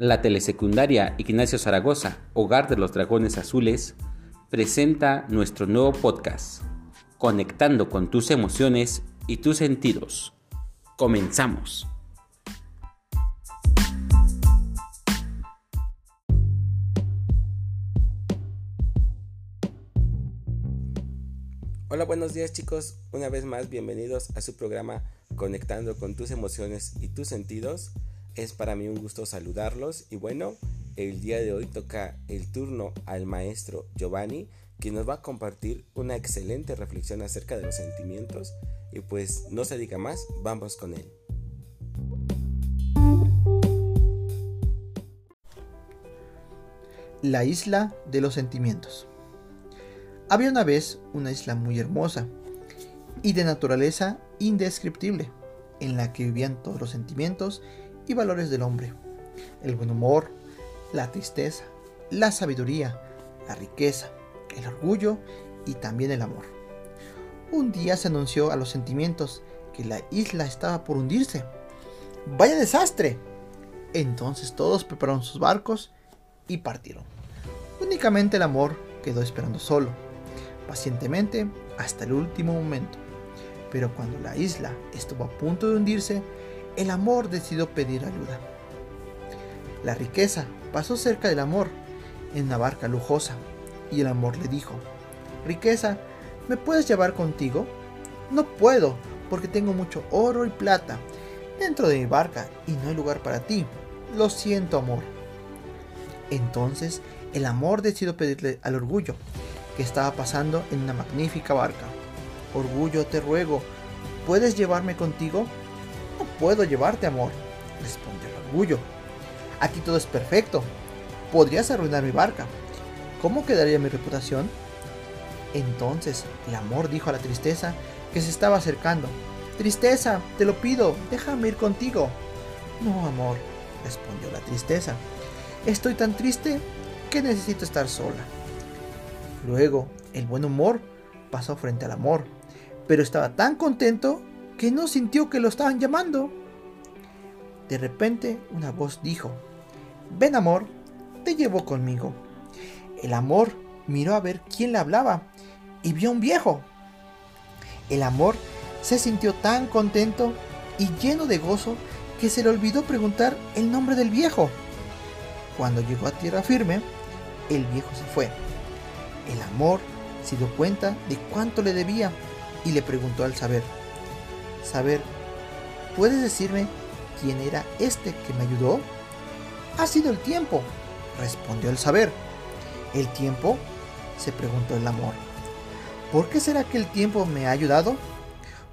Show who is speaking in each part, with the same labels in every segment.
Speaker 1: La telesecundaria Ignacio Zaragoza, Hogar de los Dragones Azules, presenta nuestro nuevo podcast, Conectando con tus emociones y tus sentidos. Comenzamos. Hola, buenos días chicos. Una vez más, bienvenidos a su programa Conectando con tus emociones y tus sentidos. Es para mí un gusto saludarlos y bueno, el día de hoy toca el turno al maestro Giovanni, quien nos va a compartir una excelente reflexión acerca de los sentimientos y pues no se diga más, vamos con él.
Speaker 2: La isla de los sentimientos. Había una vez una isla muy hermosa y de naturaleza indescriptible, en la que vivían todos los sentimientos y valores del hombre. El buen humor, la tristeza, la sabiduría, la riqueza, el orgullo y también el amor. Un día se anunció a los sentimientos que la isla estaba por hundirse. ¡Vaya desastre! Entonces todos prepararon sus barcos y partieron. Únicamente el amor quedó esperando solo pacientemente hasta el último momento. Pero cuando la isla estuvo a punto de hundirse, el amor decidió pedir ayuda. La riqueza pasó cerca del amor en una barca lujosa y el amor le dijo, Riqueza, ¿me puedes llevar contigo? No puedo porque tengo mucho oro y plata dentro de mi barca y no hay lugar para ti. Lo siento, amor. Entonces el amor decidió pedirle al orgullo que estaba pasando en una magnífica barca. Orgullo, te ruego, ¿puedes llevarme contigo? No puedo llevarte, amor, respondió el orgullo. Aquí todo es perfecto. Podrías arruinar mi barca. ¿Cómo quedaría mi reputación? Entonces el amor dijo a la tristeza que se estaba acercando. Tristeza, te lo pido, déjame ir contigo. No, amor, respondió la tristeza. Estoy tan triste que necesito estar sola. Luego, el buen humor pasó frente al amor, pero estaba tan contento que no sintió que lo estaban llamando. De repente, una voz dijo, Ven amor, te llevo conmigo. El amor miró a ver quién le hablaba y vio a un viejo. El amor se sintió tan contento y lleno de gozo que se le olvidó preguntar el nombre del viejo. Cuando llegó a tierra firme, el viejo se fue el amor se dio cuenta de cuánto le debía y le preguntó al saber, Saber, ¿puedes decirme quién era este que me ayudó? Ha sido el tiempo, respondió el saber. ¿El tiempo? se preguntó el amor. ¿Por qué será que el tiempo me ha ayudado?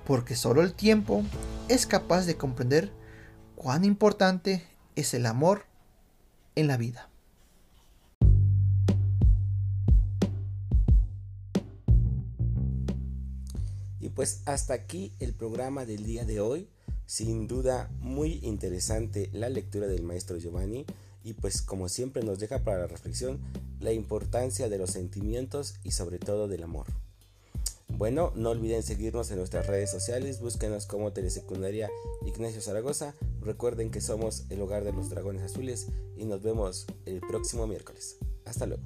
Speaker 2: Porque solo el tiempo es capaz de comprender cuán importante es el amor en la vida.
Speaker 1: Y pues hasta aquí el programa del día de hoy. Sin duda muy interesante la lectura del maestro Giovanni y pues como siempre nos deja para la reflexión la importancia de los sentimientos y sobre todo del amor. Bueno, no olviden seguirnos en nuestras redes sociales, búsquenos como Telesecundaria Ignacio Zaragoza, recuerden que somos el hogar de los dragones azules y nos vemos el próximo miércoles. Hasta luego.